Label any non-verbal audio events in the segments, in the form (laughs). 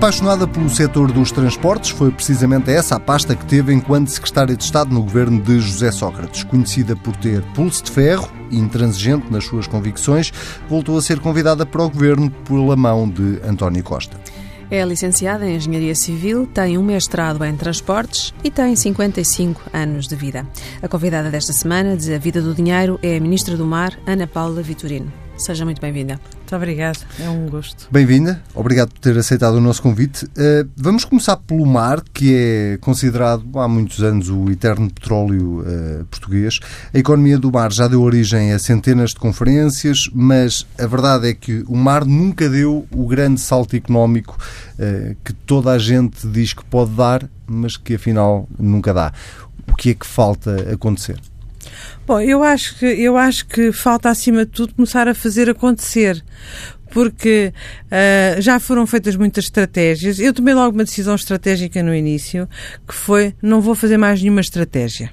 Apaixonada pelo setor dos transportes, foi precisamente essa a pasta que teve enquanto secretária de Estado no governo de José Sócrates. Conhecida por ter pulso de ferro e intransigente nas suas convicções, voltou a ser convidada para o governo pela mão de António Costa. É licenciada em Engenharia Civil, tem um mestrado em Transportes e tem 55 anos de vida. A convidada desta semana de A Vida do Dinheiro é a Ministra do Mar, Ana Paula Vitorino. Seja muito bem-vinda. Muito obrigada, é um gosto. Bem-vinda, obrigado por ter aceitado o nosso convite. Uh, vamos começar pelo mar, que é considerado há muitos anos o eterno petróleo uh, português. A economia do mar já deu origem a centenas de conferências, mas a verdade é que o mar nunca deu o grande salto económico uh, que toda a gente diz que pode dar, mas que afinal nunca dá. O que é que falta acontecer? Bom, eu acho que eu acho que falta acima de tudo começar a fazer acontecer porque uh, já foram feitas muitas estratégias. Eu tomei logo uma decisão estratégica no início, que foi não vou fazer mais nenhuma estratégia.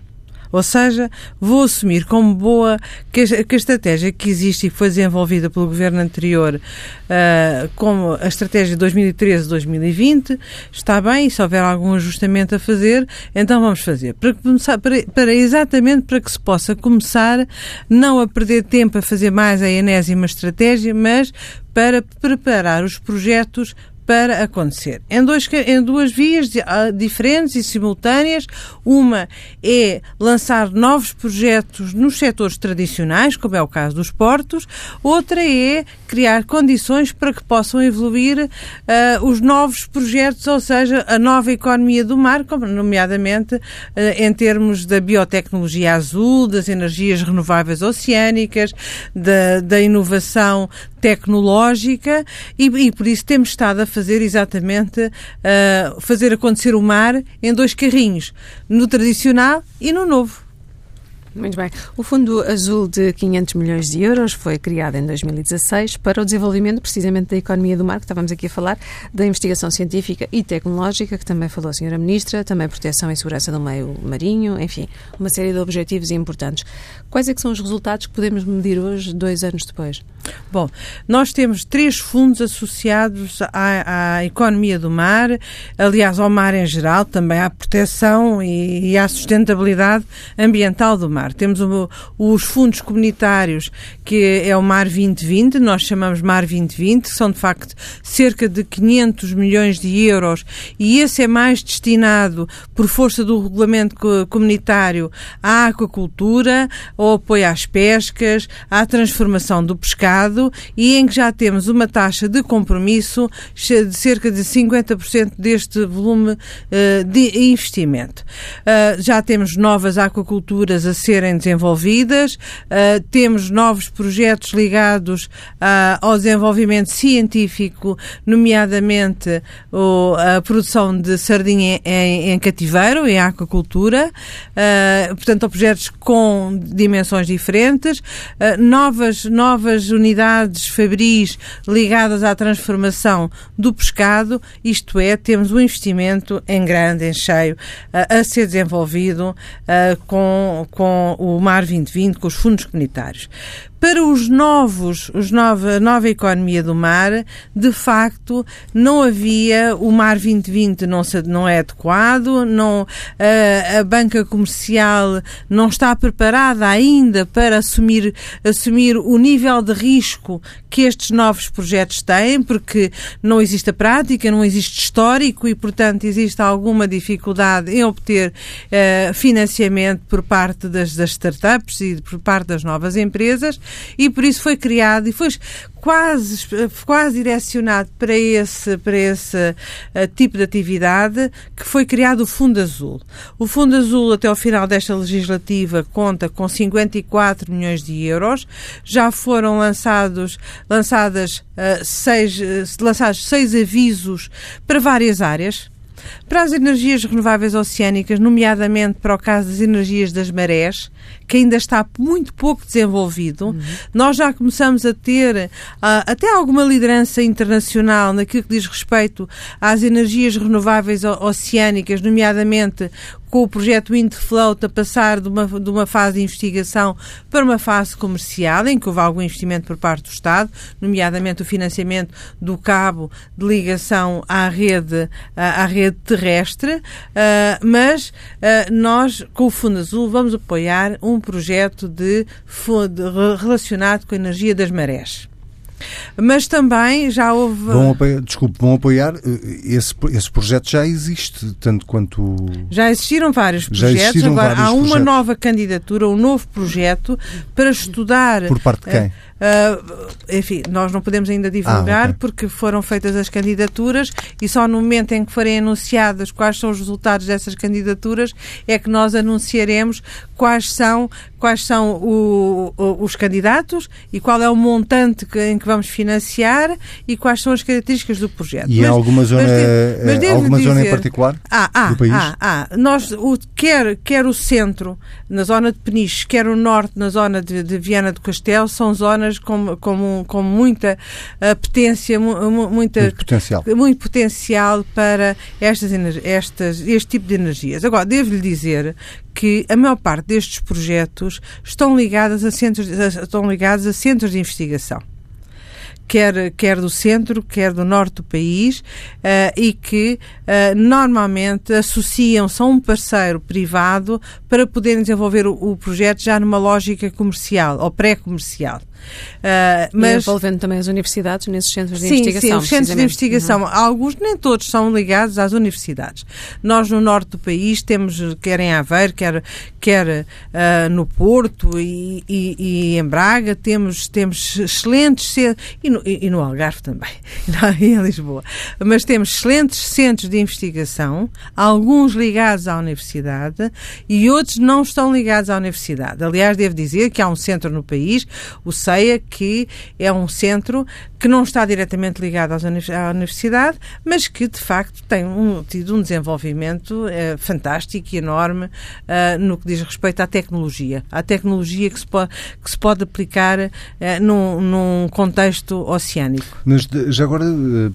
Ou seja, vou assumir como boa que a, estratégia que existe e que foi desenvolvida pelo governo anterior, uh, como a estratégia 2013-2020, está bem e se houver algum ajustamento a fazer, então vamos fazer. Para, começar, para, para exatamente para que se possa começar não a perder tempo a fazer mais a enésima estratégia, mas para preparar os projetos para acontecer. Em, dois, em duas vias ah, diferentes e simultâneas. Uma é lançar novos projetos nos setores tradicionais, como é o caso dos portos. Outra é criar condições para que possam evoluir uh, os novos projetos, ou seja, a nova economia do mar, como nomeadamente uh, em termos da biotecnologia azul, das energias renováveis oceânicas, da, da inovação tecnológica e, e, por isso temos estado a fazer exatamente, uh, fazer acontecer o mar em dois carrinhos, no tradicional e no novo. Muito bem. O Fundo Azul de 500 milhões de euros foi criado em 2016 para o desenvolvimento precisamente da economia do mar, que estávamos aqui a falar, da investigação científica e tecnológica, que também falou a Senhora Ministra, também proteção e segurança do meio marinho, enfim, uma série de objetivos importantes. Quais é que são os resultados que podemos medir hoje, dois anos depois? Bom, nós temos três fundos associados à, à economia do mar, aliás, ao mar em geral, também à proteção e, e à sustentabilidade ambiental do mar Temos o, os fundos comunitários, que é o Mar 2020, nós chamamos Mar 2020, que são de facto cerca de 500 milhões de euros, e esse é mais destinado, por força do regulamento comunitário, à aquacultura, ao apoio às pescas, à transformação do pescado, e em que já temos uma taxa de compromisso de cerca de 50% deste volume uh, de investimento. Uh, já temos novas aquaculturas a ser serem desenvolvidas. Uh, temos novos projetos ligados uh, ao desenvolvimento científico, nomeadamente o, a produção de sardinha em, em cativeiro, em aquacultura. Uh, portanto, projetos com dimensões diferentes. novas, novas unidades fabris ligadas à transformação do pescado, isto é, temos um investimento em grande, em cheio, a ser desenvolvido com, com o Mar 2020, com os fundos comunitários. Para os novos, os nova, nova economia do mar, de facto, não havia, o Mar 2020 não, se, não é adequado, não, a, a banca comercial não está preparada ainda para assumir, assumir o nível de risco que estes novos projetos têm, porque não existe a prática, não existe histórico e, portanto, existe alguma dificuldade em obter uh, financiamento por parte das, das startups e por parte das novas empresas e por isso foi criado e foi quase, quase direcionado para esse, para esse uh, tipo de atividade que foi criado o Fundo Azul. O Fundo Azul, até ao final desta legislativa, conta com 54 milhões de euros. Já foram lançados, lançadas, uh, seis, uh, lançados seis avisos para várias áreas para as energias renováveis oceânicas, nomeadamente para o caso das energias das marés, que ainda está muito pouco desenvolvido. Uhum. Nós já começamos a ter uh, até alguma liderança internacional naquilo que diz respeito às energias renováveis oceânicas, nomeadamente com o projeto Windfloat a passar de uma, de uma fase de investigação para uma fase comercial, em que houve algum investimento por parte do Estado, nomeadamente o financiamento do cabo de ligação à rede, à, à rede terrestre, uh, mas uh, nós, com o Fundo Azul, vamos apoiar um projeto de, de relacionado com a energia das marés. Mas também já houve. Vão apoiar, desculpe, vão apoiar. Eh, esse, esse projeto já existe, tanto quanto. Já existiram vários projetos. Existiram Agora vários há uma projetos. nova candidatura, um novo projeto para estudar. Por parte de quem? Uh, enfim, nós não podemos ainda divulgar ah, okay. porque foram feitas as candidaturas e só no momento em que forem anunciadas quais são os resultados dessas candidaturas é que nós anunciaremos quais são, quais são o, o, os candidatos e qual é o montante que, em que vamos financiar e quais são as características do projeto. E mas, alguma zona, mas, mas alguma dizer, zona em particular ah, ah, do país? Ah, ah, nós, o, quer, quer o centro, na zona de Peniche, quer o norte, na zona de, de Viana do Castelo, são zonas zonas com, com, com muita potência, muita, muito potencial, muito potencial para estas, estas, este tipo de energias. Agora, devo-lhe dizer que a maior parte destes projetos estão ligados a centros, estão ligados a centros de investigação quer, quer do centro, quer do norte do país, uh, e que uh, normalmente associam-se a um parceiro privado para poderem desenvolver o, o projeto já numa lógica comercial ou pré-comercial. Uh, mas... E envolvendo também as universidades nesses centros de sim, investigação. Sim, os centros de investigação, uhum. alguns, nem todos, são ligados às universidades. Nós, no norte do país, temos, quer em Aveiro, quer, quer uh, no Porto e, e, e, em Braga, temos, temos excelentes e no, e no Algarve também, (laughs) e em Lisboa. Mas temos excelentes centros de investigação, alguns ligados à universidade e outros não estão ligados à universidade. Aliás, devo dizer que há um centro no país, o CEIA, que é um centro que não está diretamente ligado à universidade, mas que de facto tem um, tido um desenvolvimento é, fantástico e enorme uh, no que diz respeito à tecnologia. À tecnologia que se pode, que se pode aplicar uh, num, num contexto oceânico. Mas já agora,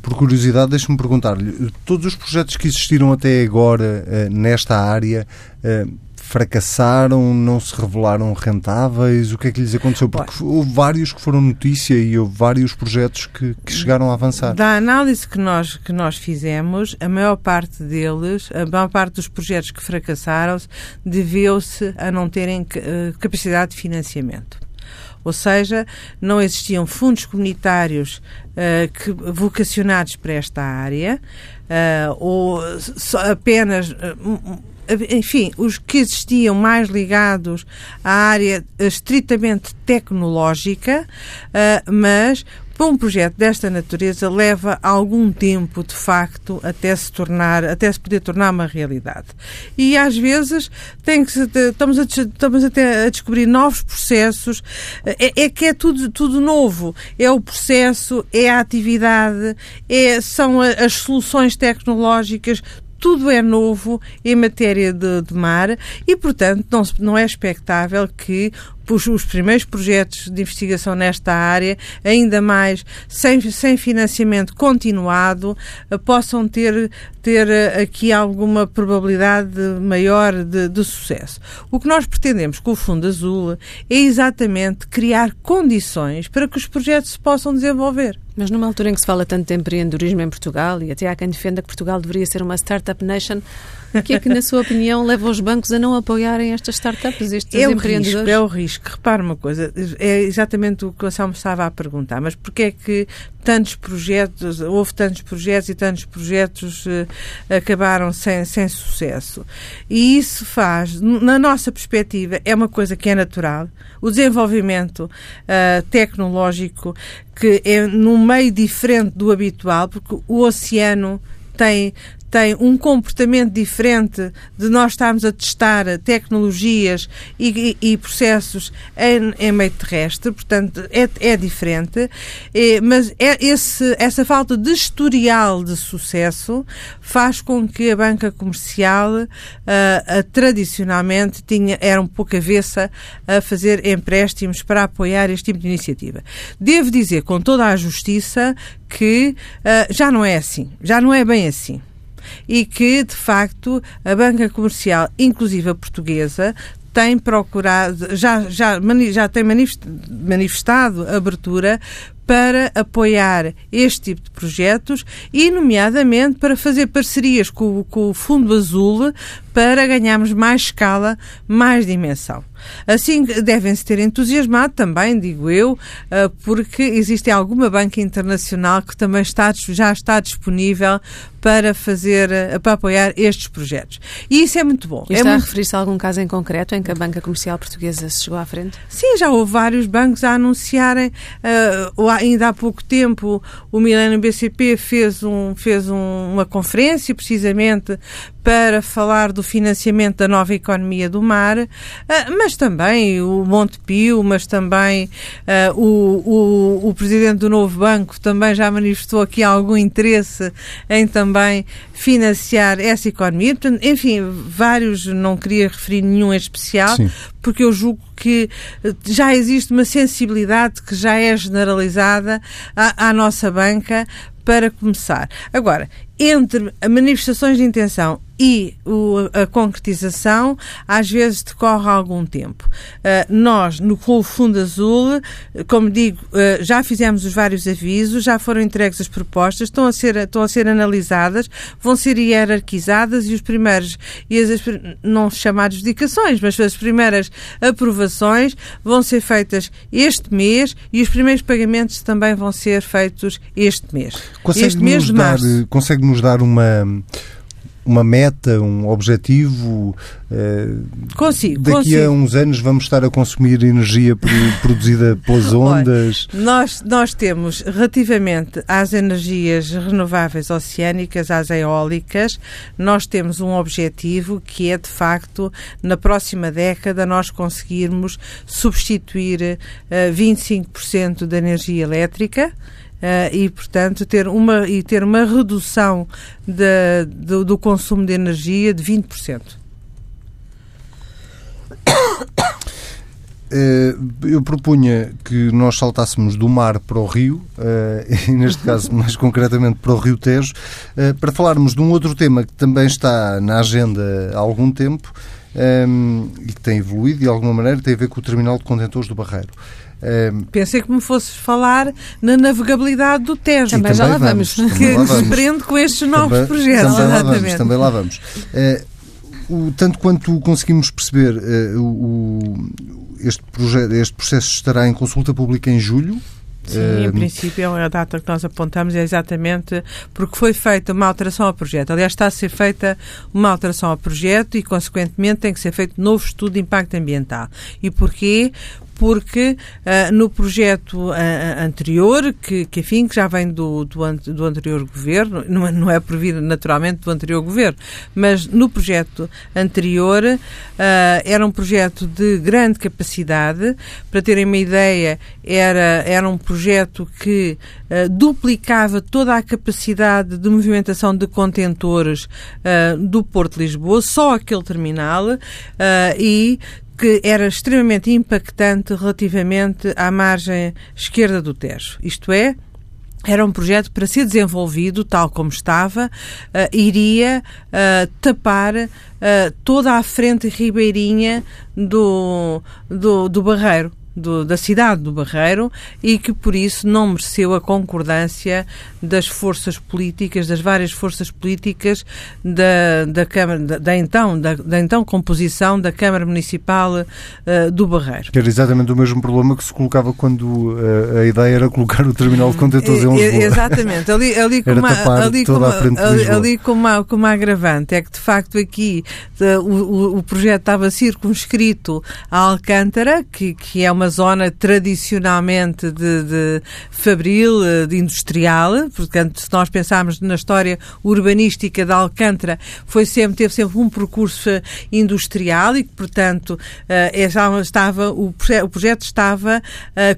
por curiosidade, deixe-me perguntar-lhe: todos os projetos que existiram até agora nesta área fracassaram, não se revelaram rentáveis? O que é que lhes aconteceu? Porque houve vários que foram notícia e houve vários projetos que, que chegaram a avançar. Da análise que nós, que nós fizemos, a maior parte deles, a maior parte dos projetos que fracassaram, deveu-se a não terem eh, capacidade de financiamento. Ou seja, não existiam fundos comunitários uh, que, vocacionados para esta área, uh, ou apenas uh, enfim, os que existiam mais ligados à área estritamente tecnológica, uh, mas para um projeto desta natureza leva algum tempo, de facto, até se tornar, até se poder tornar uma realidade. E às vezes tem que estamos a, estamos até a descobrir novos processos. É, é, que é tudo, tudo novo. É o processo, é a atividade, é, são as soluções tecnológicas, tudo é novo em matéria de, de mar e, portanto, não, não é expectável que os, os, primeiros projetos de investigação nesta área, ainda mais sem, sem financiamento continuado, uh, possam ter, ter uh, aqui alguma probabilidade maior de, de, sucesso. O que nós pretendemos com o Fundo Azul é exatamente criar condições para que os projetos se possam desenvolver. Mas numa altura em que se fala tanto de empreendedorismo em Portugal e até há quem defenda que Portugal deveria ser uma startup nation, o que é que, na sua opinião, leva os bancos a não apoiarem estas startups, estes é empreendedores? Risco, é o risco. Repare uma coisa, é exatamente o que o Anselmo estava a perguntar, mas porquê é que tantos projetos, houve tantos projetos e tantos projetos uh, acabaram sem, sem sucesso? E isso faz, na nossa perspectiva, é uma coisa que é natural. O desenvolvimento uh, tecnológico que é num meio diferente do habitual, porque o oceano tem tem um comportamento diferente de nós estarmos a testar tecnologias e, e, e processos em, em, meio terrestre, portanto é, é diferente, é, mas é esse, essa falta de historial de sucesso faz com que a banca comercial uh, uh, tradicionalmente tinha, era um pouco avessa a fazer empréstimos para apoiar este tipo de iniciativa. Devo dizer com toda a justiça que uh, já não é assim, já não é bem assim e que, de facto, a banca comercial, inclusive a portuguesa, tem procurado, já, já, já tem manifestado abertura para apoiar este tipo de projetos e, nomeadamente, para fazer parcerias com, com o Fundo Azul para ganharmos mais escala, mais dimensão. Assim, devem-se ter entusiasmado também, digo eu, eh, porque existe alguma banca internacional que também está, já está disponível para fazer, eh, para apoiar estes projetos. E isso é muito bom. E é está muito... a referir-se a algum caso em concreto em que a banca comercial portuguesa se chegou à frente? Sim, já houve vários bancos a anunciarem, uh, ainda há pouco tempo o Milênio BCP fez, um, fez um, uma conferência precisamente para falar do financiamento da nova economia do mar, uh, mas também o Montepio, mas também uh, o, o, o Presidente do Novo Banco também já manifestou aqui algum interesse em também financiar essa economia. Portanto, enfim, vários, não queria referir nenhum em especial, Sim. porque eu julgo que já existe uma sensibilidade que já é generalizada à, à nossa banca para começar. Agora, entre manifestações de intenção e o, a concretização, às vezes decorre algum tempo. Uh, nós, no Fundo Azul, como digo, uh, já fizemos os vários avisos, já foram entregues as propostas, estão a ser, estão a ser analisadas, vão ser hierarquizadas e os primeiros, e as, não chamadas dedicações, mas as primeiras aprovações vão ser feitas este mês e os primeiros pagamentos também vão ser feitos este mês. Consegue este mês de março. Consegue nos dar uma uma meta, um objetivo? Uh, consigo. Daqui consigo. a uns anos vamos estar a consumir energia (laughs) produzida pelas ondas? Olha, nós, nós temos, relativamente às energias renováveis oceânicas, às eólicas, nós temos um objetivo que é, de facto, na próxima década nós conseguirmos substituir uh, 25% da energia elétrica e, portanto, ter uma, e ter uma redução de, do, do consumo de energia de 20%. Eh, eu propunha que nós saltássemos do mar para o rio, eh, (laughs) e neste caso mais concretamente para o Rio Tejo, para falarmos de um outro tema que também está na agenda há algum tempo e que tem evoluído de alguma maneira, tem a ver com o terminal de contentores do Barreiro. Um, Pensei que me fosses falar na navegabilidade do Tejo. Também, também já lá vamos. vamos. Que nos prende com estes novos também, projetos. Também lá vamos. Também lá vamos. Uh, o, tanto quanto conseguimos perceber, uh, o, este, projeto, este processo estará em consulta pública em julho. Sim, em princípio a data que nós apontamos é exatamente porque foi feita uma alteração ao projeto. Aliás, está a ser feita uma alteração ao projeto e, consequentemente, tem que ser feito novo estudo de impacto ambiental. E porquê? Porque uh, no projeto uh, anterior, que, que, enfim, que já vem do, do, do anterior governo, não é, não é previsto naturalmente do anterior governo, mas no projeto anterior uh, era um projeto de grande capacidade. Para terem uma ideia, era, era um projeto que duplicava toda a capacidade de movimentação de contentores do Porto de Lisboa, só aquele terminal, e que era extremamente impactante relativamente à margem esquerda do Tejo. Isto é, era um projeto para ser desenvolvido tal como estava, uh, iria uh, tapar uh, toda a frente ribeirinha do, do, do Barreiro do, da cidade do Barreiro e que por isso não mereceu a concordância das forças políticas, das várias forças políticas da, da Câmara, da, da então, da, da, então composição da Câmara Municipal uh, do Barreiro. Era exatamente o mesmo problema que se colocava quando uh, a ideia era colocar o terminal de contentores em Lisboa. Exatamente, ali, ali, com, uma, ali, com, uma, ali, ali com, uma, com uma agravante, é que de facto aqui uh, o, o projeto estava circunscrito a Alcântara, que, que é uma uma zona tradicionalmente de, de fabril, eh, de industrial, portanto, se nós pensarmos na história urbanística de Alcântara, foi sempre, teve sempre um percurso industrial e que, portanto, estava, o, projeto estava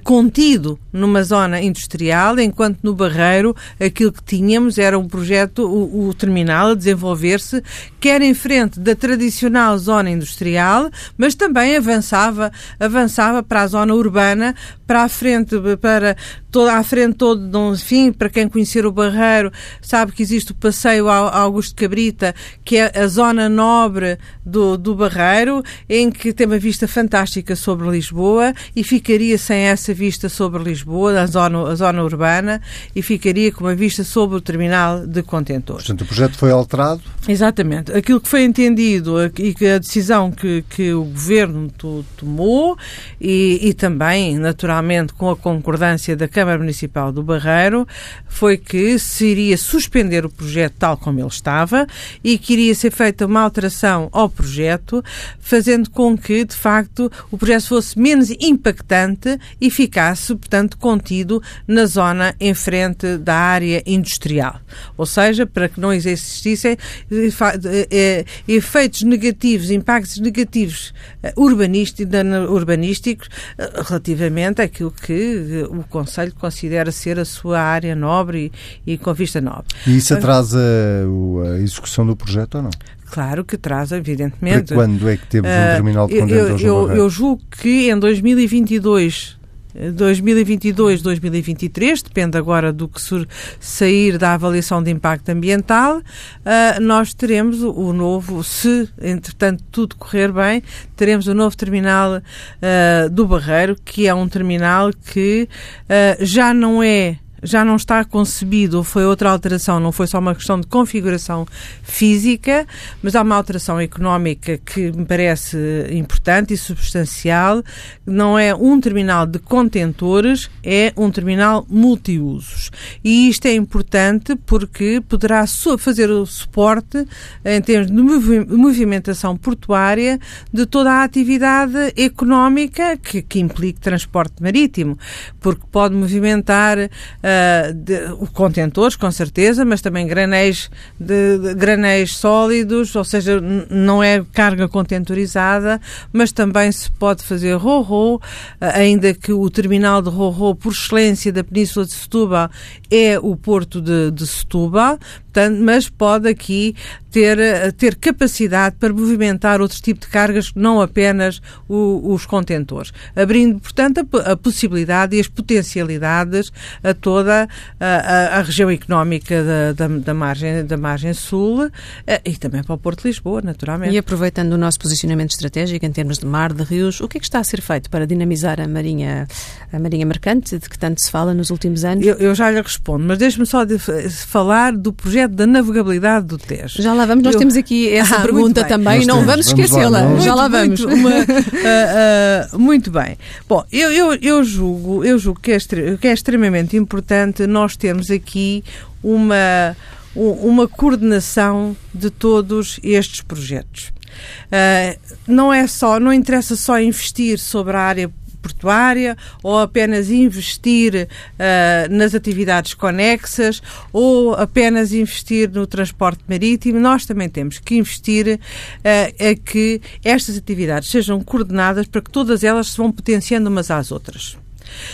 contido numa zona industrial, enquanto no Barreiro aquilo que tínhamos era um projeto, o, o terminal a desenvolver-se, quer em frente da tradicional zona industrial, mas também avançava, avançava para a zona urbana, para a frente, para toda à frente todo, enfim, para quem conhecer o Barreiro, sabe que existe o passeio Augusto Cabrita, que é a zona nobre do, do Barreiro, em que tem uma vista fantástica sobre Lisboa e ficaria sem essa vista sobre Lisboa, a zona, a zona urbana, e ficaria com uma vista sobre o terminal de contentores. Portanto, o projeto foi alterado? Exatamente. Aquilo que foi entendido e que a decisão que, que o governo tomou e, e também, naturalmente, com a concordância da Câmara Municipal do Barreiro, foi que se iria suspender o projeto tal como ele estava e que iria ser feita uma alteração ao projeto, fazendo com que, de facto, o projeto fosse menos impactante e ficasse, portanto, contido na zona em frente da área industrial. Ou seja, para que não existissem eh, eh, efeitos negativos, impactos negativos eh, urbanísticos relativamente àquilo que o Conselho considera ser a sua área nobre e, e com vista nobre. E isso atrasa a execução do projeto ou não? Claro que traz, evidentemente. Para quando é que temos um terminal de contentores eu, eu, eu julgo que em 2022 2022, 2023, depende agora do que sair da avaliação de impacto ambiental, uh, nós teremos o novo, se entretanto tudo correr bem, teremos o novo terminal uh, do Barreiro, que é um terminal que uh, já não é já não está concebido, foi outra alteração, não foi só uma questão de configuração física, mas há uma alteração económica que me parece importante e substancial. Não é um terminal de contentores, é um terminal multiusos. E isto é importante porque poderá fazer o suporte em termos de movimentação portuária de toda a atividade económica que, que implique transporte marítimo, porque pode movimentar uh, de, contentores, com certeza, mas também granéis, de, de, granéis sólidos, ou seja, não é carga contentorizada, mas também se pode fazer ro-ro, ainda que o terminal de ro-ro, por excelência da Península de Setúbal, é o porto de, de Setúbal, portanto, mas pode aqui ter, ter capacidade para movimentar outro tipo de cargas, não apenas o, os contentores, abrindo, portanto, a, a, possibilidade e as potencialidades a toda a, a região económica da, da, da, margem, da margem sul eh, e também para o Porto de Lisboa, naturalmente. E aproveitando o nosso posicionamento estratégico em termos de mar, de rios, o que é que está a ser feito para dinamizar a marinha, a marinha mercante, de que tanto se fala nos últimos anos? Eu, eu já lhe respondo, mas deixe-me só de falar do projeto da navegabilidade do Tejo. Já lá vamos, nós eu... temos aqui essa ah, pergunta também, nós não temos, vamos esquecê-la. Já lá vamos. Muito, uma, uh, (laughs) uh, muito bem. Bom, eu, eu, eu julgo, eu julgo que, é, que é extremamente importante nós termos aqui uma, uma coordenação de todos estes projetos. Uh, não é só, não interessa só investir sobre a área portuária ou apenas investir uh, nas atividades conexas ou apenas investir no transporte marítimo. Nós também temos que investir uh, a que estas atividades sejam coordenadas para que todas elas se vão potenciando umas às outras.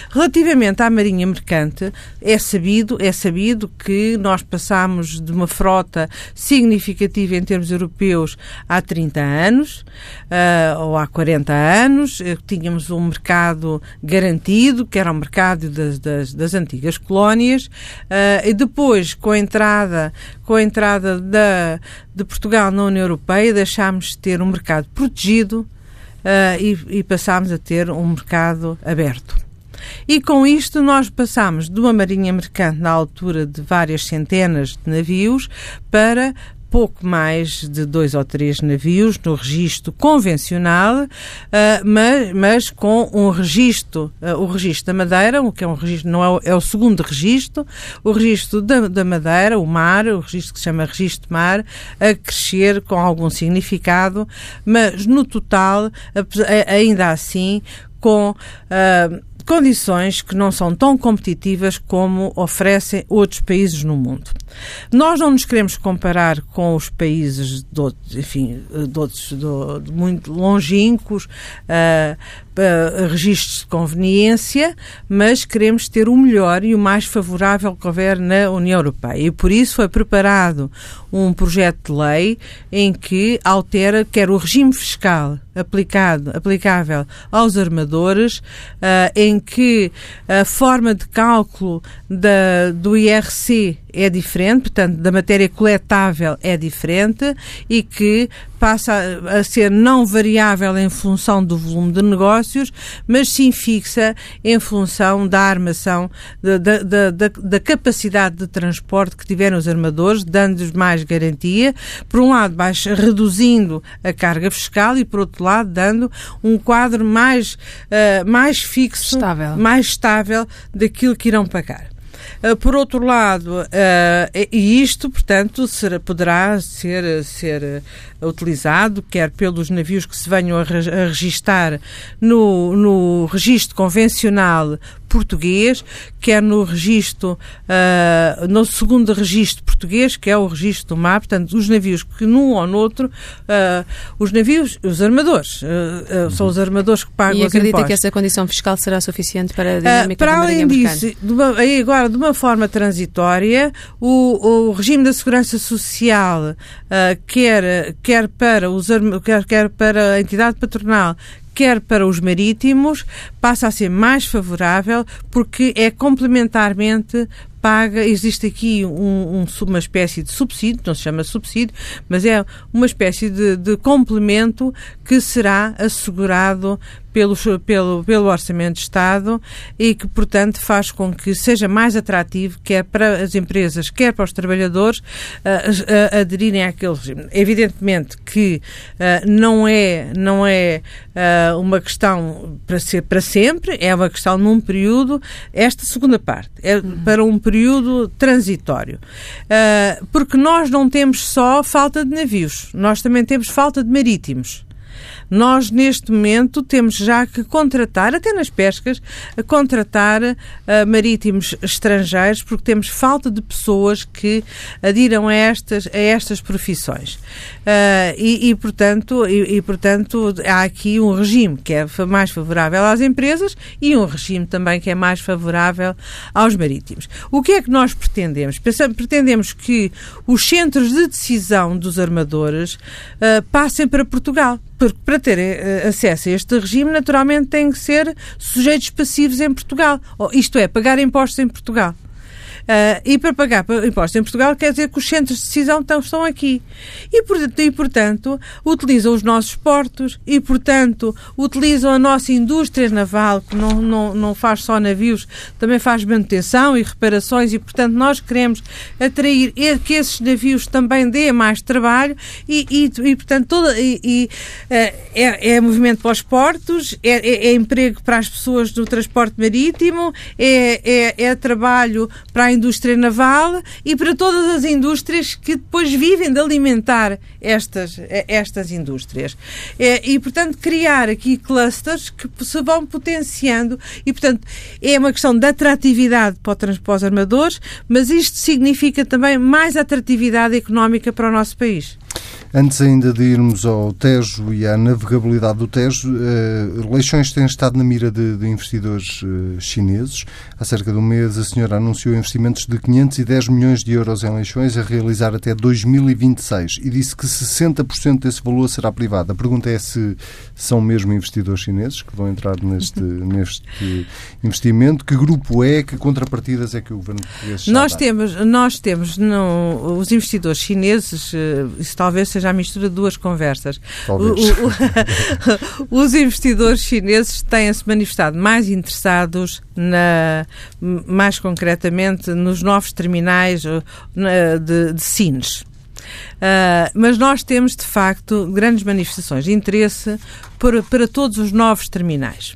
Relativamente à Marinha Mercante, é sabido, é sabido que nós passamos de uma frota significativa em termos europeus há 30 anos uh, ou há 40 anos. Eh, tínhamos um mercado garantido, que era o mercado das, das, das antigas colónias, uh, e depois, com a entrada, com a entrada da, de Portugal na União Europeia, deixámos de ter um mercado protegido uh, e, e passámos a ter um mercado aberto. E com isto nós passamos de uma marinha mercante na altura de várias centenas de navios para pouco mais de dois ou três navios no registro convencional, uh, mas, mas, com um registro, uh, o registro da Madeira, o que é um registro, não é o, é o segundo registro, o registro da, da, Madeira, o mar, o registro que se chama registro mar, a crescer com algum significado, mas no total, ainda assim, com condições que não são tão competitivas como oferecem outros países no mundo. Nós não nos queremos comparar com os países de outros, enfim, de outros de, muito longínquos, uh, uh, registros de conveniência, mas queremos ter o melhor e o mais favorável que houver na União Europeia. E por isso foi preparado um projeto de lei em que altera quer o regime fiscal aplicado, aplicável aos armadores, uh, em que a forma de cálculo da, do IRC é diferente, portanto, da matéria coletável é diferente e que passa a ser não variável em função do volume de negócios, mas sim fixa em função da armação, da, da, da, da capacidade de transporte que tiverem os armadores, dando-lhes mais garantia, por um lado, mais reduzindo a carga fiscal e, por outro lado, dando um quadro mais, uh, mais fixo, estável. mais estável daquilo que irão pagar. Uh, por outro lado, uh, e isto, portanto, será, poderá ser, ser utilizado, quer pelos navios que se venham a, a registar no, no registro convencional português, quer no registro, uh, no segundo registro português, que é o registro do mar, portanto, os navios que num ou noutro, uh, os navios, os armadores, uh, são os armadores que pagam e impostos. acredita que essa condição fiscal será suficiente para a dinâmica Para da além disso, de uma, agora, de uma forma transitória, o, o regime da segurança social, quer, quer, para os, quer, quer para a entidade patronal, quer para os marítimos, passa a ser mais favorável porque é complementarmente paga, existe aqui um, um, uma espécie de subsídio, não se chama subsídio, mas é uma espécie de, de complemento que será assegurado pelo, pelo, pelo Orçamento de Estado e que, portanto, faz com que seja mais atrativo, quer para as empresas, quer para os trabalhadores, uh, uh, aderirem àquele regime. Evidentemente que uh, não é, não é uma questão para ser para sempre, é uma questão num período, esta segunda parte, é uhum. para um período transitório. porque nós não temos só falta de navios, nós também temos falta de marítimos. Nós, neste momento, temos já que contratar, até nas pescas, contratar uh, marítimos estrangeiros, porque temos falta de pessoas que adiram a estas, a estas profissões. Uh, e, e, portanto, e, e, portanto, há aqui um regime que é mais favorável às empresas e um regime também que é mais favorável aos marítimos. O que é que nós pretendemos? Pretendemos que os centros de decisão dos armadores uh, passem para Portugal porque para ter uh, acesso a este regime, naturalmente têm que ser sujeitos passivos em Portugal. Ou, isto é, pagar impostos em Portugal. Uh, e para pagar impostos em Portugal quer dizer que os centros de decisão estão, estão aqui. E, portanto, e, portanto, utilizam os nossos portos e, portanto, utilizam a nossa indústria naval, que não, não, não faz só navios, também faz manutenção e reparações, e, portanto, nós queremos atrair que esses navios também dêem mais trabalho e, e, e portanto, toda, e, e uh, é, é, movimento para os portos, é, é, é, emprego para as pessoas do transporte marítimo, é, é, é trabalho para a indústria naval e para todas as indústrias que depois vivem de alimentar estas, estas indústrias. É, e, portanto, criar aqui clusters que se vão potenciando e, portanto, é uma questão de atratividade para, para os armadores, mas isto significa também mais atratividade económica para o nosso país. Antes ainda de irmos ao Tejo e à navegabilidade do Tejo, uh, Leixões tem estado na mira de, de investidores uh, chineses. Há cerca de um mês a senhora anunciou investimentos de 510 milhões de euros em Leixões a realizar até 2026 e disse que 60% desse valor será privado. A pergunta é se são mesmo investidores chineses que vão entrar neste, neste investimento. Que grupo é? Que contrapartidas é que o governo português Nós temos, nós temos no, os investidores chineses, eh, isso talvez seja a mistura de duas conversas. O, o, (laughs) os investidores chineses têm-se manifestado mais interessados na, mais concretamente nos novos terminais de, de Sines. Uh, mas nós temos, de facto, grandes manifestações de interesse para, para todos os novos terminais.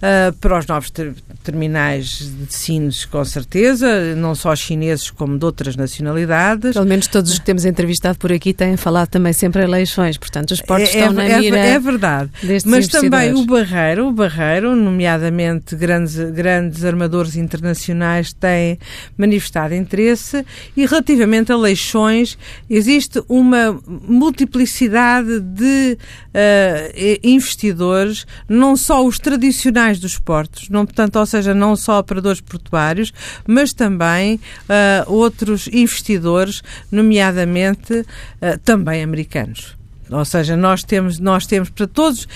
Uh, para os novos ter terminais de Sines, com certeza, não só chineses como de outras nacionalidades. Pelo menos todos os que temos entrevistado por aqui têm falado também sempre eleições, portanto os portos é, estão é, na mira. É, é verdade. Mas também o Barreiro, o Barreiro, nomeadamente grandes, grandes armadores internacionais, têm manifestado interesse e relativamente a leixões existe uma multiplicidade de uh, investidores, não só os tradicionais dos portos, não, portanto, ou seja, não só operadores portuários, mas também uh, outros investidores, nomeadamente uh, também americanos. Ou seja, nós temos, nós temos para todos,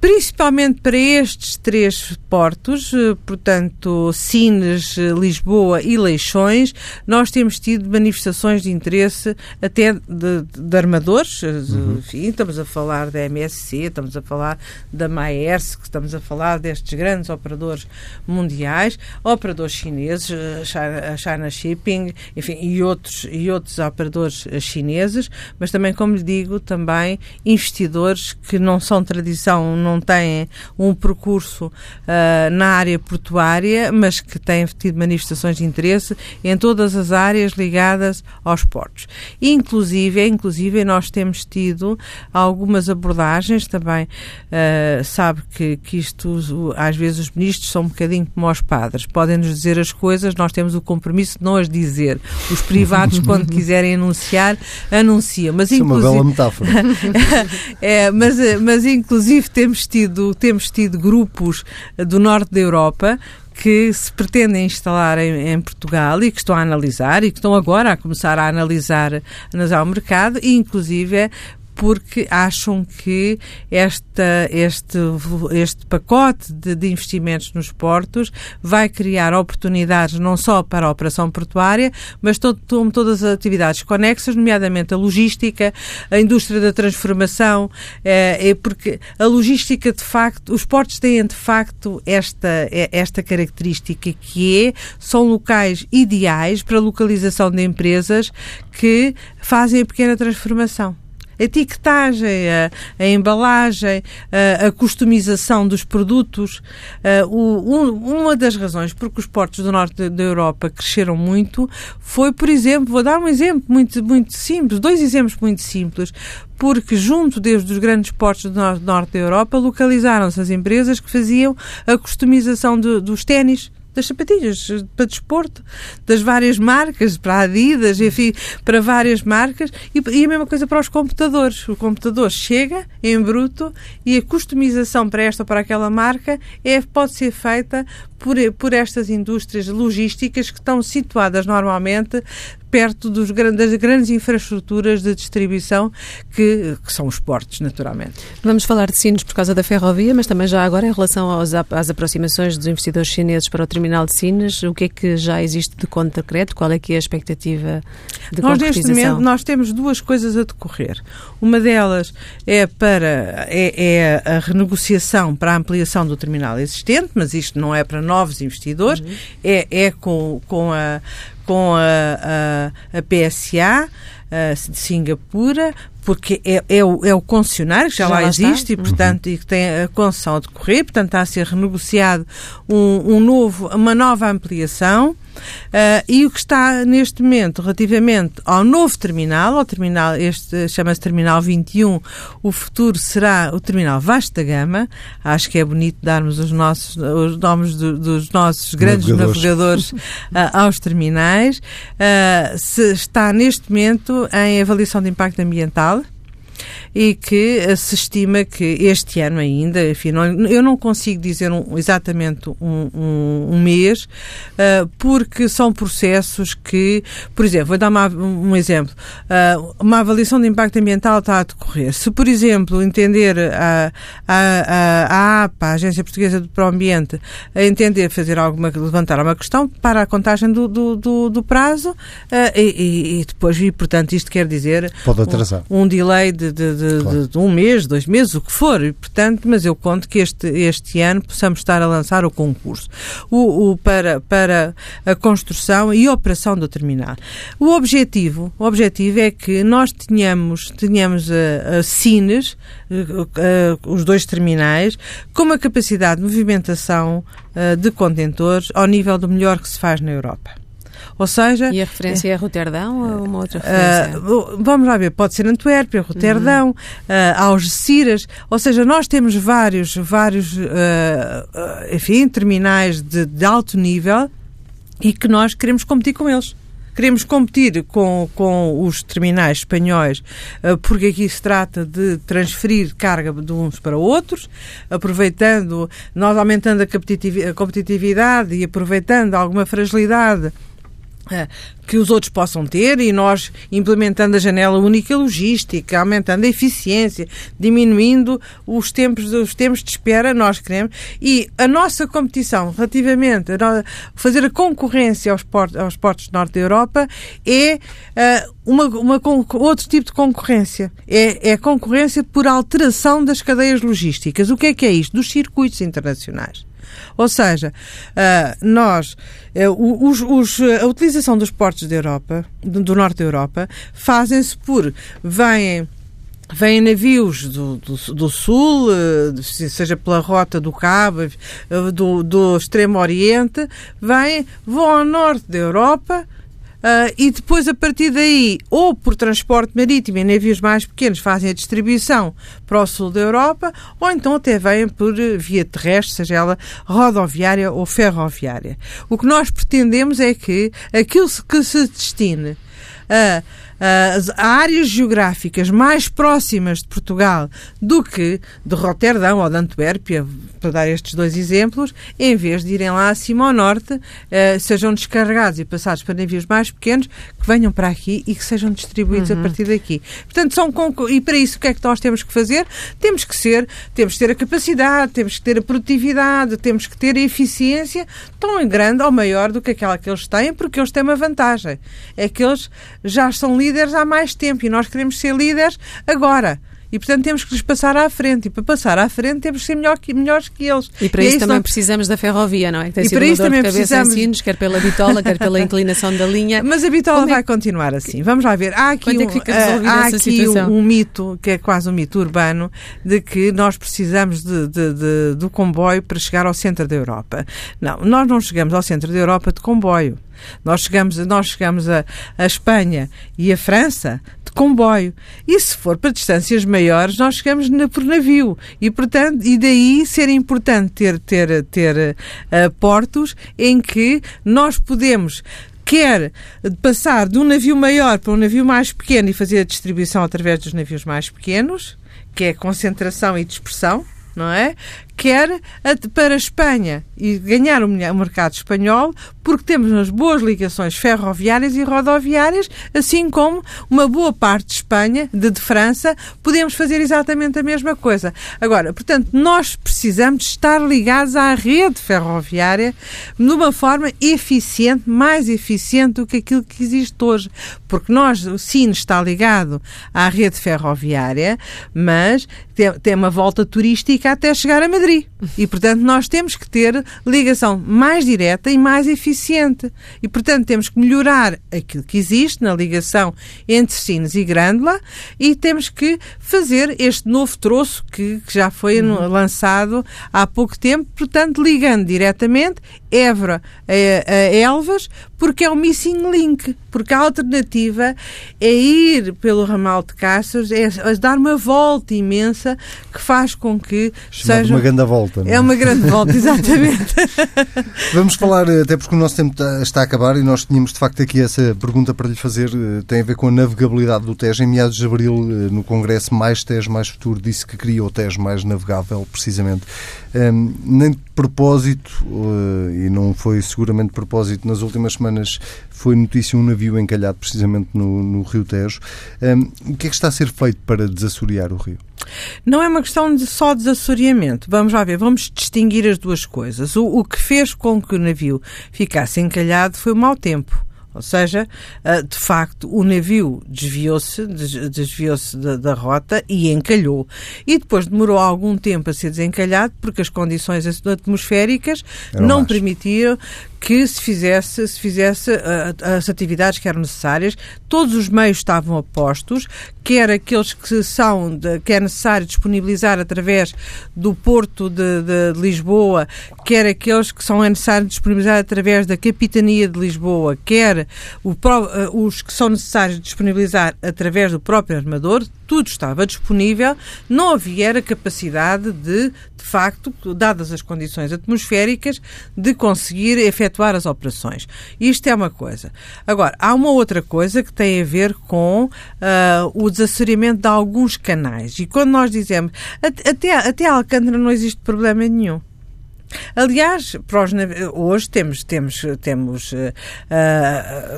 principalmente para estes três portos, eh, portanto, Sines, eh, Lisboa e Leixões, nós temos tido manifestações de interesse até de, de armadores, eh, uhum. enfim, estamos a falar da MSC, estamos a falar da Maersk, estamos a falar destes grandes operadores mundiais, operadores chineses, a China Shipping, enfim, e outros, e outros operadores chineses, mas também, como lhe digo, também investidores que não são tradição, não têm um percurso uh, na área portuária, mas que têm tido manifestações de interesse em todas as áreas ligadas aos portos. Inclusive, inclusive nós temos tido algumas abordagens também, uh, sabe que, que isto, às vezes os ministros são um bocadinho como os padres, podem-nos dizer as coisas, nós temos o compromisso de não as dizer. Os privados, (laughs) quando quiserem anunciar, anunciam. Mas, Isso inclusive... é uma bela metáfora. (laughs) é, mas, mas inclusive temos tido, temos tido grupos do norte da Europa que se pretendem instalar em, em, Portugal e que estão a analisar e que estão agora a começar a analisar, analisar o mercado e inclusive porque acham que esta, este, este pacote de, de, investimentos nos portos vai criar oportunidades não só para a operação portuária, mas todo, todo, todas as atividades conexas, nomeadamente a logística, a indústria da transformação, é, é porque a logística, de facto, os portos têm de facto esta, esta característica que é, são locais ideais para a localização de empresas que fazem a pequena transformação a etiquetagem, a, a embalagem, a, a, customização dos produtos. Uh, o, um, uma das razões por que os portos do norte da Europa cresceram muito foi, por exemplo, vou dar um exemplo muito, muito simples, dois exemplos muito simples porque junto desde os grandes portos do norte da Europa localizaram-se as empresas que faziam a customização de, dos ténis das sapatilhas para desporto, das várias marcas, para a Adidas, enfim, para várias marcas, e, e, a mesma coisa para os computadores. O computador chega em bruto e a customização para esta ou para aquela marca é, pode ser feita por, por estas indústrias logísticas que estão situadas normalmente perto dos, das grandes infraestruturas de distribuição que, que, são os portos, naturalmente. Vamos falar de Sines por causa da ferrovia, mas também já agora em relação aos, às aproximações dos investidores chineses para o terminal de Sines, o que é que já existe de concreto? Qual é que é a expectativa de nós, neste momento, nós temos duas coisas a decorrer. Uma delas é para é, é a renegociação para a ampliação do terminal existente, mas isto não é para novos investidores, uhum. é, é com, com a com a, a, a PSA de Singapura, porque é, é, o, é o concessionário que já, já lá, existe e, portanto, uhum. e que tem a concessão a decorrer, portanto, está a ser renegociado um, um novo, uma nova ampliação. Uh, e o que está neste momento relativamente ao novo terminal, ao terminal, este chama-se Terminal 21, o futuro será o Terminal Vasta Gama. Acho que é bonito darmos os, nossos, os nomes do, dos nossos grandes navegadores, navegadores uh, (laughs) aos terminais. Uh, se está neste momento em avaliação de impacto ambiental e que se estima que este ano ainda, enfim, não, eu não consigo dizer um, exatamente um, um, um mês, uh, porque são processos que, por exemplo, vou dar uma, um exemplo, uh, uma avaliação de impacto ambiental está a decorrer. Se, por exemplo, entender a, a, a, a APA, a Agência Portuguesa do Pro Ambiente, a entender fazer alguma, levantar uma questão para a contagem do, do, do, do prazo uh, e, e, depois, e portanto, isto quer dizer Pode atrasar. Um, um delay de de, de, claro. de, um mês, dois meses, o que for. E, portanto, mas eu conto que este, este ano possamos estar a lançar o concurso o, o, para, para a construção e operação do terminal. O objetivo, o objetivo é que nós tenhamos, tenhamos a, a Cines, a, a, os dois terminais, com uma capacidade de movimentação de contentores ao nível do melhor que se faz na Europa. Ou seja. E a referência é, é Roterdão ou uma outra referência? Uh, vamos lá ver, pode ser Antuérpia, Roterdão, uhum. uh, Algeciras, ou seja, nós temos vários, vários, uh, enfim, terminais de, de alto nível e que nós queremos competir com eles queremos competir com, com os terminais espanhóis, porque aqui se trata de transferir carga de uns para outros, aproveitando, nós aumentando a competitividade e aproveitando alguma fragilidade é, que os outros possam ter e nós implementando a janela única logística, aumentando a eficiência, diminuindo os tempos, os tempos de espera, nós queremos. E a nossa competição relativamente a fazer a concorrência aos portos, aos portos do Norte da Europa é uh, uma, uma, outro tipo de concorrência. É, é concorrência por alteração das cadeias logísticas. O que é que é isto? Dos circuitos internacionais. Ou seja, uh, nós, uh, os, os, a utilização dos portos da Europa, do, norte da Europa, fazem-se por vêm Vêm navios do, do, do, sul, ah, seja pela rota do Cabo, do, do Extremo Oriente, vêm, vão ao norte da Europa, Uh, e depois, a partir daí, ou por transporte marítimo em navios mais pequenos, fazem a distribuição para o sul da Europa, ou então até vêm por via terrestre, seja ela rodoviária ou ferroviária. O que nós pretendemos é que aquilo que se destine a as áreas geográficas mais próximas de Portugal do que de Roterdão ou de Antuérpia, para dar estes dois exemplos, em vez de irem lá acima ao norte, eh, sejam descarregados e passados para navios mais pequenos, que venham para aqui e que sejam distribuídos uhum. a partir daqui. Portanto, são e para isso o que é que nós temos que fazer? Temos que ser, temos que ter a capacidade, temos que ter a produtividade, temos que ter a eficiência tão grande ou maior do que aquela que eles têm, porque eles têm uma vantagem. É que eles já são líderes há mais tempo e nós queremos ser líderes agora. E, portanto, temos que lhes passar à frente. E para passar à frente temos que ser melhor que, melhores que eles. E para e isso, isso também não... precisamos da ferrovia, não é? E para isso também precisamos... Sinos, quer pela bitola, quer pela inclinação da linha. Mas a bitola é... vai continuar assim. Vamos lá ver. Há aqui, é que um, há aqui um, um, mito, que é quase um mito urbano, de que nós precisamos de, de, de, do comboio para chegar ao centro da Europa. Não, nós não chegamos ao centro da Europa de comboio. Nós chegamos, nós chegamos a, a Espanha e a França comboio. E se for para distâncias maiores, nós chegamos na, por navio. E, portanto, e daí ser importante ter, ter, ter uh, portos em que nós podemos quer passar de um navio maior para um navio mais pequeno e fazer a distribuição através dos navios mais pequenos, que é concentração e dispersão, não é? Quer para a Espanha e ganhar o mercado espanhol, porque temos umas boas ligações ferroviárias e rodoviárias, assim como uma boa parte de Espanha, de, de França, podemos fazer exatamente a mesma coisa. Agora, portanto, nós precisamos estar ligados à rede ferroviária de uma forma eficiente, mais eficiente do que aquilo que existe hoje. Porque nós, o SIN está ligado à rede ferroviária, mas tem, tem uma volta turística até chegar a Madrid. E, portanto, nós temos que ter ligação mais direta e mais eficiente. E, portanto, temos que melhorar aquilo que existe na ligação entre Sines e Grândola e temos que fazer este novo troço que, que já foi uhum. lançado há pouco tempo, portanto, ligando diretamente Évora a, a Elvas, porque é o missing link, porque a alternativa é ir pelo ramal de Cáceres, é, é dar uma volta imensa que faz com que Chamado seja... grande volta. É? é? uma grande volta, (laughs) exatamente. Vamos falar, até porque o nosso tempo está a acabar e nós tínhamos de facto aqui essa pergunta para lhe fazer, eh, tem a ver com a navegabilidade do Tejo. Em meados de abril, eh, no Congresso Mais Tejo Mais Futuro, disse que queria o Tejo mais navegável, precisamente. Um, nem de propósito, uh, e não foi seguramente de propósito, nas últimas semanas foi notícia um navio encalhado precisamente no, no Rio Tejo. Um, o que é que está a ser feito para desassorear o rio? Não é uma questão de só desassoreamento. Vamos lá ver, vamos distinguir as duas coisas. O, o que fez com que o navio ficasse encalhado foi o mau tempo. Ou seja, uh, de facto, o navio desviou-se, desviou-se da, da, rota e encalhou. E depois demorou algum tempo a ser desencalhado porque as condições atmosféricas Era não mais. permitiram que se fizesse, se fizesse uh, as atividades que eram necessárias. Todos os meios estavam apostos, quer aqueles que são de, que é necessário disponibilizar através do Porto de, de, de Lisboa, quer aqueles que são necessários disponibilizar através da Capitania de Lisboa, quer o, uh, os que são necessários disponibilizar através do próprio armador, tudo estava disponível, não havia a capacidade de, de facto, dadas as condições atmosféricas, de conseguir efetuar as operações. Isto é uma coisa. Agora, há uma outra coisa que tem a ver com uh, o desassoreamento de alguns canais. E quando nós dizemos, até, até Alcântara não existe problema nenhum. Aliás, hoje temos, temos, temos uh,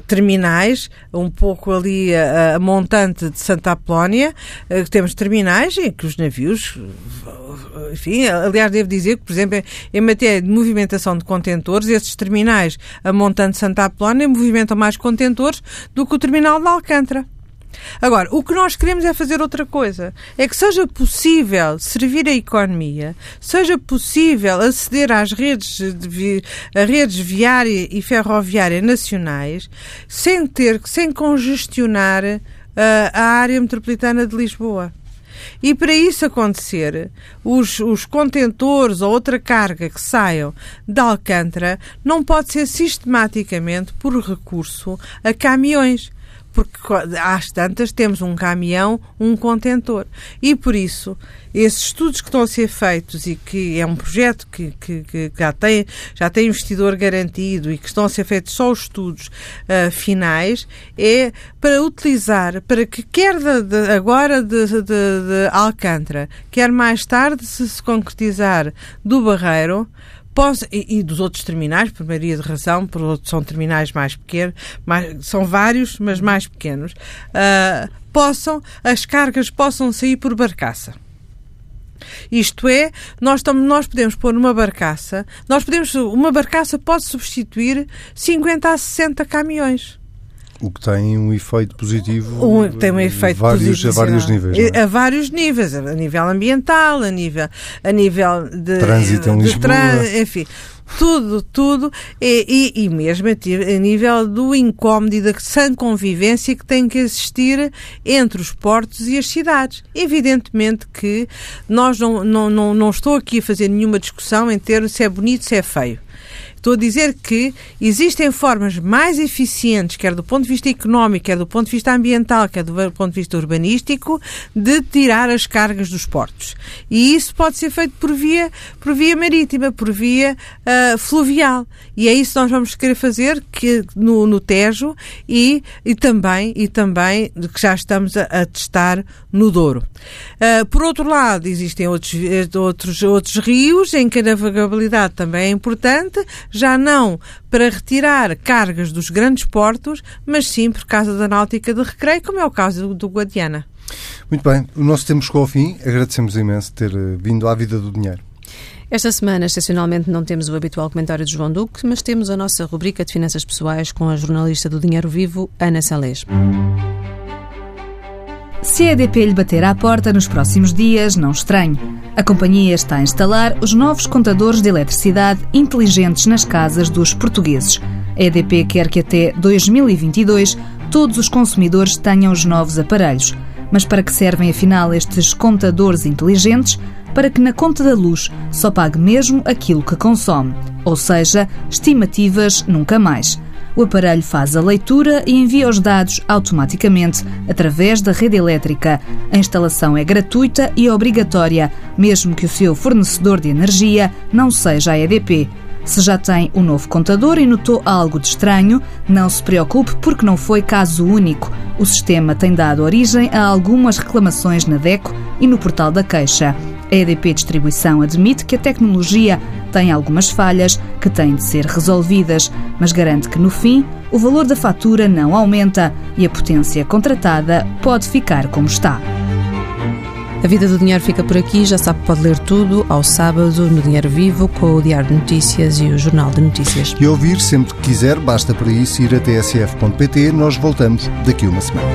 terminais, um pouco ali a, a montante de Santa Apolónia, uh, temos terminais em que os navios, enfim, aliás, devo dizer que, por exemplo, em matéria de movimentação de contentores, esses terminais a montante de Santa Apolónia movimentam mais contentores do que o terminal de Alcântara. Agora, o que nós queremos é fazer outra coisa. É que seja possível servir a economia, seja possível aceder às redes, de, a redes viária e ferroviária nacionais sem ter, sem congestionar uh, a área metropolitana de Lisboa. E para isso acontecer, os, os contentores ou outra carga que saiam de Alcântara não pode ser sistematicamente por recurso a caminhões porque às tantas temos um caminhão, um contentor. E por isso, esses estudos que estão a ser feitos e que é um projeto que, que, que já, tem, já tem investidor garantido e que estão a ser feitos só os estudos uh, finais, é para utilizar, para que quer de, de, agora de, de, de Alcântara, quer mais tarde se se concretizar do Barreiro, e, e, dos outros terminais, por maioria de razão, por outros são terminais mais pequenos, mais, são vários, mas mais pequenos, uh, possam, as cargas possam sair por barcaça. Isto é, nós, nós podemos pôr numa barcaça, nós podemos, uma barcaça pode substituir 50 a 60 caminhões. O que tem um efeito positivo um, tem um efeito vários, positivo, a vários níveis. É? A vários níveis, a nível ambiental, a nível, a nível de trânsito em Lisboa. enfim, tudo, tudo, e, e, e, mesmo a nível do incómodo e da sã convivência que tem que existir entre os portos e as cidades. Evidentemente que nós não, não, não, não estou aqui a fazer nenhuma discussão em termos se é bonito, se é feio. Estou a dizer que existem formas mais eficientes, quer do ponto de vista económico, quer do ponto de vista ambiental, quer do ponto de vista urbanístico, de tirar as cargas dos portos. E isso pode ser feito por via, por via marítima, por via uh, fluvial. E é isso que nós vamos querer fazer que, no, no Tejo e, e, também, e também que já estamos a, a testar no Douro. Uh, por outro lado, existem outros, outros, outros rios em que a navegabilidade também é importante, já não para retirar cargas dos grandes portos, mas sim por causa da náutica de recreio, como é o caso do Guadiana. Muito bem, o nosso tempo chegou ao fim. Agradecemos imenso ter eh, vindo à vida do dinheiro. Esta semana, excepcionalmente, não temos o habitual comentário de João Duque, mas temos a nossa rubrica de finanças pessoais com a jornalista do Dinheiro Vivo, Ana Salés. Se a EDP lhe bater à porta nos próximos dias, não estranhe. A companhia está a instalar os novos contadores de eletricidade inteligentes nas casas dos portugueses. A EDP quer que até 2022 todos os consumidores tenham os novos aparelhos. Mas para que servem afinal estes contadores inteligentes? Para que na conta da luz só pague mesmo aquilo que consome, ou seja, estimativas nunca mais. O aparelho faz a leitura e envia os dados automaticamente através da rede elétrica. A instalação é gratuita e obrigatória, mesmo que o seu fornecedor de energia não seja a EDP. Se já tem o um novo contador e notou algo de estranho, não se preocupe porque não foi caso único. O sistema tem dado origem a algumas reclamações na DECO e no portal da queixa. A EDP Distribuição admite que a tecnologia tem algumas falhas que têm de ser resolvidas, mas garante que no fim o valor da fatura não aumenta e a potência contratada pode ficar como está. A vida do dinheiro fica por aqui, já sabe que pode ler tudo ao sábado no Dinheiro Vivo com o Diário de Notícias e o Jornal de Notícias. E ouvir sempre que quiser, basta para isso ir a tsf.pt. Nós voltamos daqui uma semana.